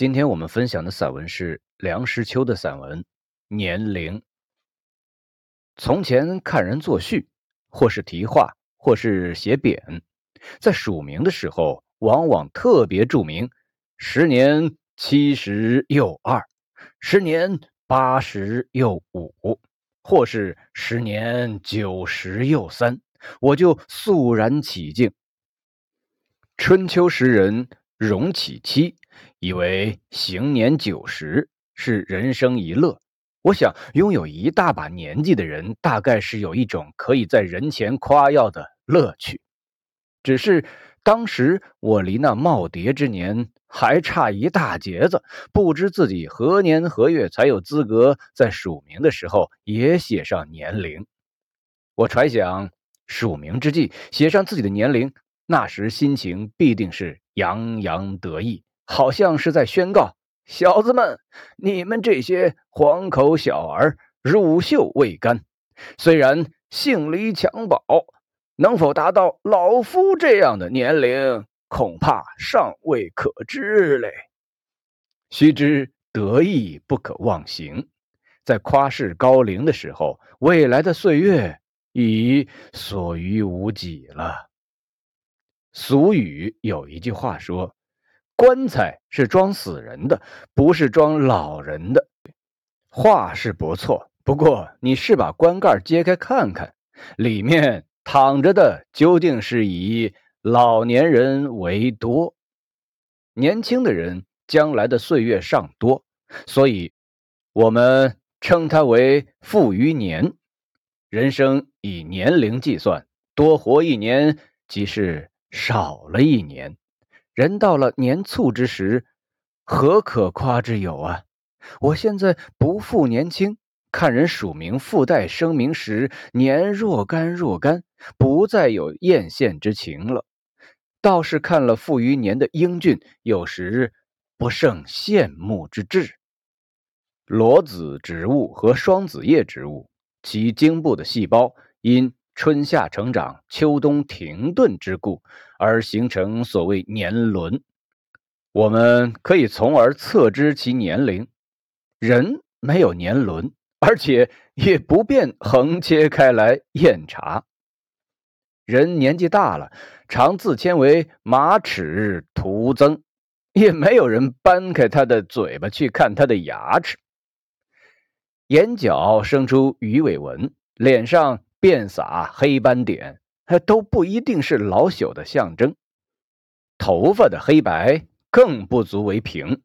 今天我们分享的散文是梁实秋的散文《年龄》。从前看人作序，或是题画，或是写匾，在署名的时候，往往特别注明“十年七十又二，十年八十又五，或是十年九十又三”，我就肃然起敬。春秋时人荣启期以为行年九十是人生一乐。我想，拥有一大把年纪的人，大概是有一种可以在人前夸耀的乐趣。只是当时我离那耄耋之年还差一大截子，不知自己何年何月才有资格在署名的时候也写上年龄。我揣想，署名之际写上自己的年龄，那时心情必定是洋洋得意，好像是在宣告。小子们，你们这些黄口小儿，乳臭未干，虽然性离襁褓，能否达到老夫这样的年龄，恐怕尚未可知嘞。须知得意不可忘形，在夸世高龄的时候，未来的岁月已所余无几了。俗语有一句话说。棺材是装死人的，不是装老人的。话是不错，不过你是把棺盖揭开看看，里面躺着的究竟是以老年人为多。年轻的人将来的岁月尚多，所以我们称他为富余年。人生以年龄计算，多活一年即是少了一年。人到了年卒之时，何可夸之有啊！我现在不复年轻，看人署名附带声明时，年若干若干，不再有艳羡之情了。倒是看了富于年的英俊，有时不胜羡慕之至。裸子植物和双子叶植物，其茎部的细胞因。春夏成长，秋冬停顿之故，而形成所谓年轮。我们可以从而测知其年龄。人没有年轮，而且也不便横切开来验查。人年纪大了，常自谦为马齿徒增，也没有人搬开他的嘴巴去看他的牙齿。眼角生出鱼尾纹，脸上。遍洒黑斑点，都不一定是老朽的象征。头发的黑白更不足为凭。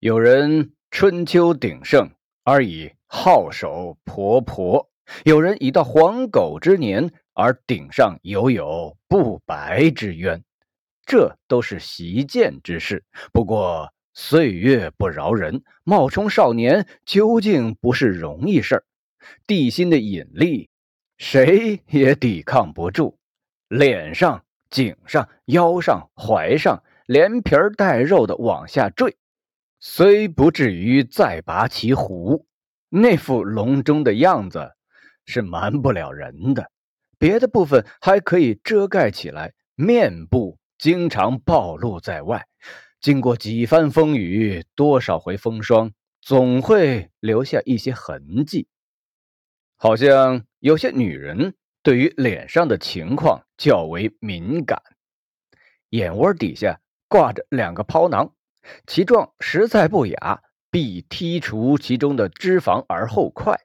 有人春秋鼎盛而已皓首婆婆，有人已到黄狗之年而顶上犹有不白之冤。这都是习见之事。不过岁月不饶人，冒充少年究竟不是容易事儿。地心的引力，谁也抵抗不住。脸上、颈上、腰上、怀上，连皮带肉的往下坠，虽不至于再拔其胡，那副隆中的样子是瞒不了人的。别的部分还可以遮盖起来，面部经常暴露在外。经过几番风雨，多少回风霜，总会留下一些痕迹。好像有些女人对于脸上的情况较为敏感，眼窝底下挂着两个泡囊，其状实在不雅，必剔除其中的脂肪而后快。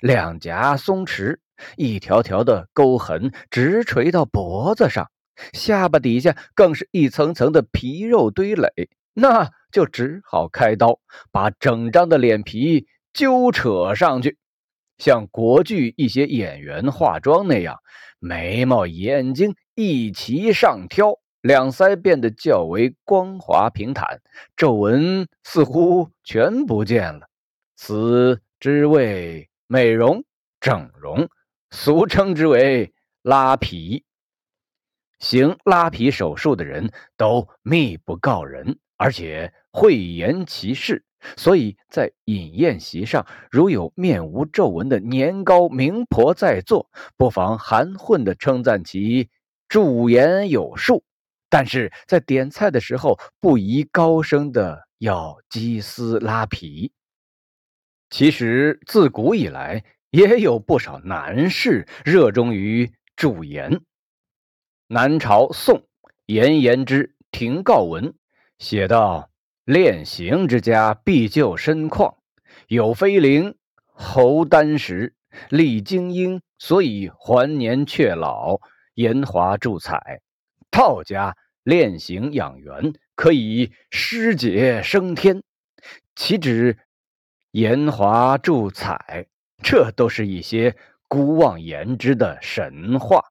两颊松弛，一条条的沟痕直垂到脖子上，下巴底下更是一层层的皮肉堆垒，那就只好开刀，把整张的脸皮揪扯上去。像国剧一些演员化妆那样，眉毛、眼睛一齐上挑，两腮变得较为光滑平坦，皱纹似乎全不见了。此之谓美容整容，俗称之为拉皮。行拉皮手术的人都密不告人，而且讳言其事。所以在饮宴席上，如有面无皱纹的年高名婆在座，不妨含混地称赞其驻颜有术。但是在点菜的时候，不宜高声的要鸡丝拉皮。其实自古以来，也有不少男士热衷于驻颜。南朝宋颜延之《庭告文》写道：“练形之家，必就身旷；有飞灵，侯丹石，历精英，所以还年却老，颜华助彩。道家练形养元，可以师节升天。岂止？”颜华助彩，这都是一些孤妄言之的神话。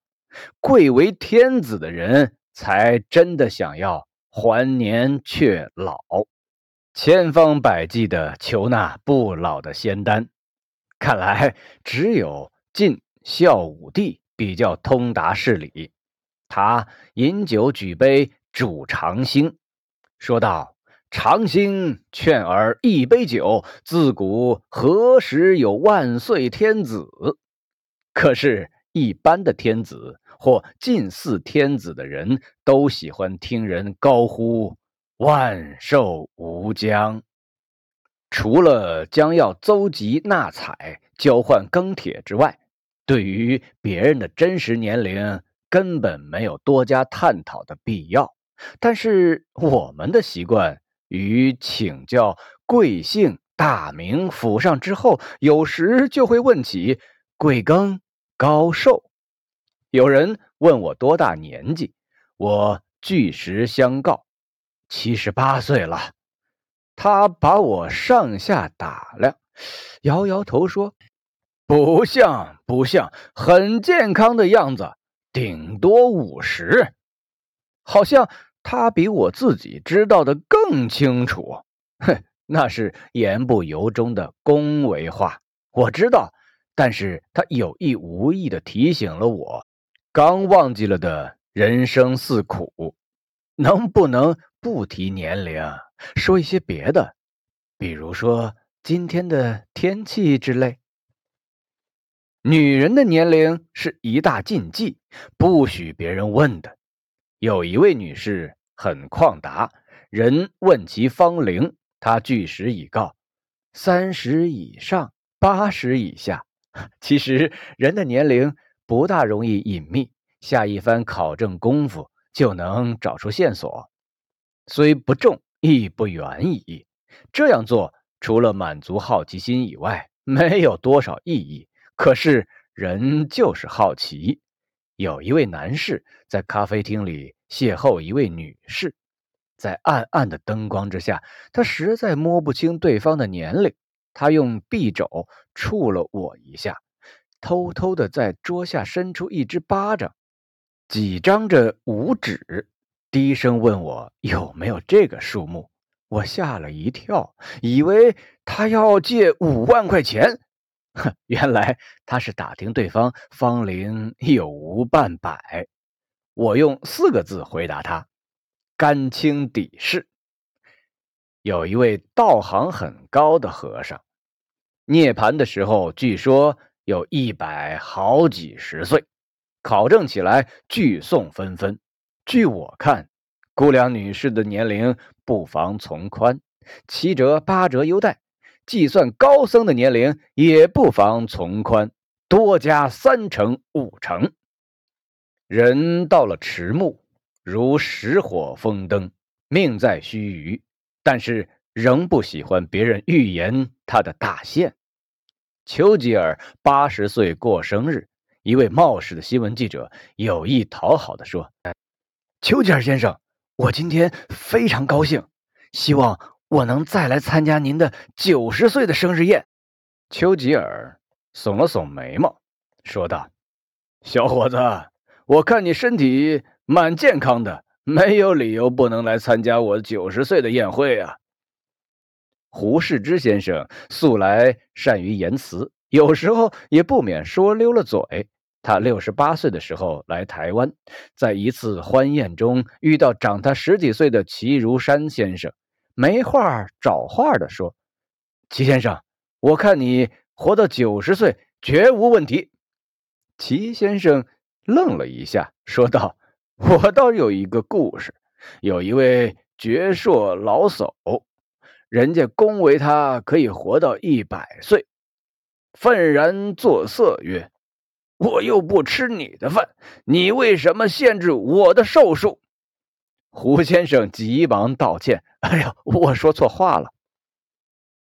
贵为天子的人才真的想要还年却老，千方百计的求那不老的仙丹。看来只有晋孝武帝比较通达事理。他饮酒举杯，祝长兴，说道。长兴劝尔一杯酒，自古何时有万岁天子？可是，一般的天子或近似天子的人都喜欢听人高呼“万寿无疆”。除了将要搜集纳采、交换庚帖之外，对于别人的真实年龄根本没有多加探讨的必要。但是，我们的习惯。与请教贵姓大名府上之后，有时就会问起贵庚高寿。有人问我多大年纪，我据实相告，七十八岁了。他把我上下打量，摇摇头说：“不像，不像，很健康的样子，顶多五十，好像。”他比我自己知道的更清楚，哼，那是言不由衷的恭维话。我知道，但是他有意无意的提醒了我，刚忘记了的人生似苦，能不能不提年龄，说一些别的，比如说今天的天气之类。女人的年龄是一大禁忌，不许别人问的。有一位女士很旷达，人问其芳龄，她据实以告：三十以上，八十以下。其实人的年龄不大容易隐秘，下一番考证功夫就能找出线索，虽不重，亦不远矣。这样做除了满足好奇心以外，没有多少意义。可是人就是好奇。有一位男士在咖啡厅里邂逅一位女士，在暗暗的灯光之下，他实在摸不清对方的年龄。他用臂肘触了我一下，偷偷的在桌下伸出一只巴掌，几张着五指，低声问我有没有这个数目。我吓了一跳，以为他要借五万块钱。哼，原来他是打听对方芳龄有无半百。我用四个字回答他：干清底事。有一位道行很高的和尚，涅槃的时候据说有一百好几十岁，考证起来聚讼纷纷。据我看，姑娘女士的年龄不妨从宽，七折八折优待。计算高僧的年龄也不妨从宽，多加三成五成。人到了迟暮，如石火风灯，命在须臾，但是仍不喜欢别人预言他的大限。丘吉尔八十岁过生日，一位冒失的新闻记者有意讨好的说：“丘吉尔先生，我今天非常高兴，希望。”我能再来参加您的九十岁的生日宴。丘吉尔耸了耸眉毛，说道：“小伙子，我看你身体蛮健康的，没有理由不能来参加我九十岁的宴会啊。”胡适之先生素来善于言辞，有时候也不免说溜了嘴。他六十八岁的时候来台湾，在一次欢宴中遇到长他十几岁的齐如山先生。没话找话的说：“齐先生，我看你活到九十岁绝无问题。”齐先生愣了一下，说道：“我倒有一个故事，有一位绝硕老叟，人家恭维他可以活到一百岁，愤然作色曰：“我又不吃你的饭，你为什么限制我的寿数？”胡先生急忙道歉：“哎呀，我说错话了。”